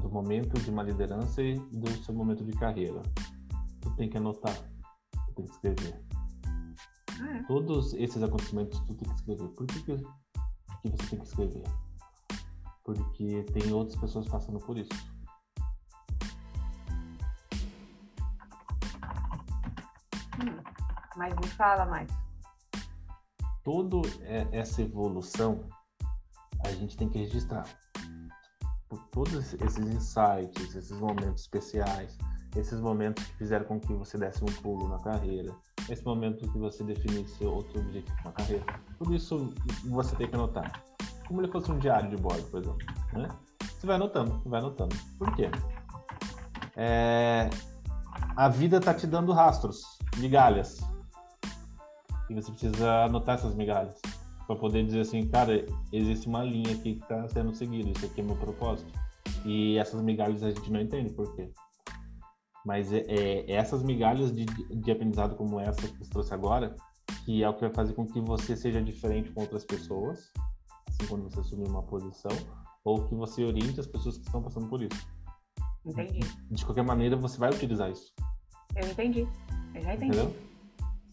do momento de uma liderança e do seu momento de carreira. Tu tem que anotar, tu tem que escrever. Ah, é. Todos esses acontecimentos tu tem que escrever. Por que, que, que você tem que escrever? Porque tem outras pessoas passando por isso. Hum, Mas me fala mais. Toda essa evolução a gente tem que registrar. Por todos esses insights, esses momentos especiais, esses momentos que fizeram com que você desse um pulo na carreira, esse momento que você definisse outro objetivo na carreira, tudo isso você tem que anotar. Como ele fosse um diário de bordo, por exemplo. Né? Você vai anotando, vai anotando. Por quê? É... A vida está te dando rastros, migalhas. E você precisa anotar essas migalhas para poder dizer assim, cara, existe uma linha aqui que está sendo seguida, isso aqui é meu propósito. E essas migalhas a gente não entende por quê. Mas é, é essas migalhas de, de aprendizado como essa que você trouxe agora, que é o que vai fazer com que você seja diferente com outras pessoas, assim quando você assumir uma posição, ou que você oriente as pessoas que estão passando por isso. Entendi. De qualquer maneira, você vai utilizar isso. Eu entendi. Eu já entendi. Entendeu?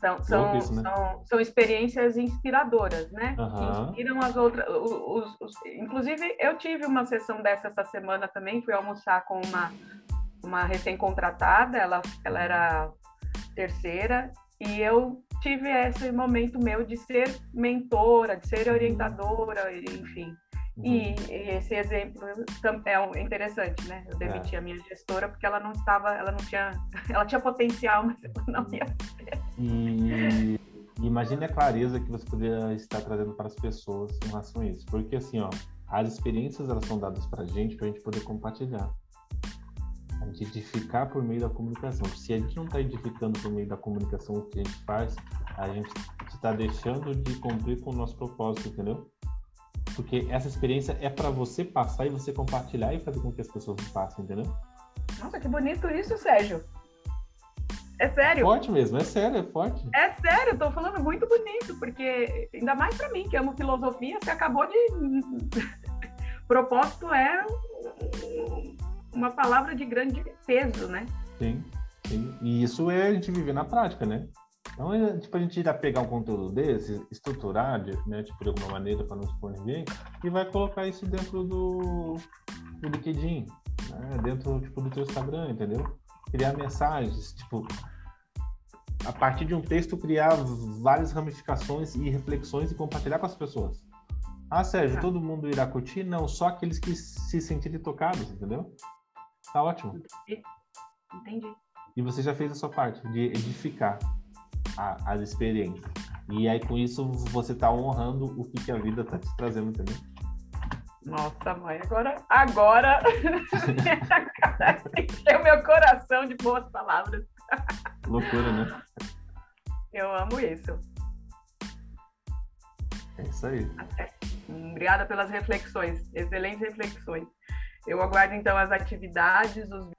São, são, isso, né? são, são experiências inspiradoras, né? Que inspiram as outras. Os, os- inclusive, eu tive uma sessão dessa essa semana também, fui almoçar com uma, uma recém-contratada, ela, ela era terceira, e eu tive esse momento meu de ser mentora, de ser orientadora, enfim. E, e esse exemplo é um- interessante, né? Eu demiti a minha gestora porque ela não estava, ela não tinha, ela tinha potencial, mas ela não ia. E e imagine a clareza que você poderia estar trazendo para as pessoas em relação a isso. Porque assim, ó, as experiências elas são dadas para a gente para a gente poder compartilhar. A gente edificar por meio da comunicação. Se a gente não está edificando por meio da comunicação o que a gente faz, a gente está deixando de cumprir com o nosso propósito, entendeu? Porque essa experiência é para você passar e você compartilhar e fazer com que as pessoas passem, entendeu? Nossa, que bonito isso, Sérgio. É sério. Forte mesmo, é sério, é forte. É sério, eu tô falando muito bonito, porque ainda mais para mim, que amo filosofia, você acabou de. Propósito é uma palavra de grande peso, né? Sim, sim. E isso é a gente viver na prática, né? Então, é, tipo, a gente irá pegar um conteúdo desse, estruturar, de- né, tipo, de alguma maneira para não expor ninguém, e vai colocar isso dentro do, do LinkedIn, né? dentro, tipo, do teu Instagram, entendeu? Criar mensagens, tipo, a partir de um texto, criar várias ramificações e reflexões e compartilhar com as pessoas. Ah, Sérgio, Ah. todo mundo irá curtir? Não, só aqueles que se sentirem tocados, entendeu? Tá ótimo. Entendi. E você já fez a sua parte de edificar a- as experiências. E aí, com isso, você está honrando o que, que a vida está te trazendo, entendeu? Nossa, mãe, agora, agora encheu meu coração de boas palavras. Loucura, né? Eu amo isso. É isso aí. Obrigada pelas reflexões, excelentes reflexões. Eu aguardo então as atividades, os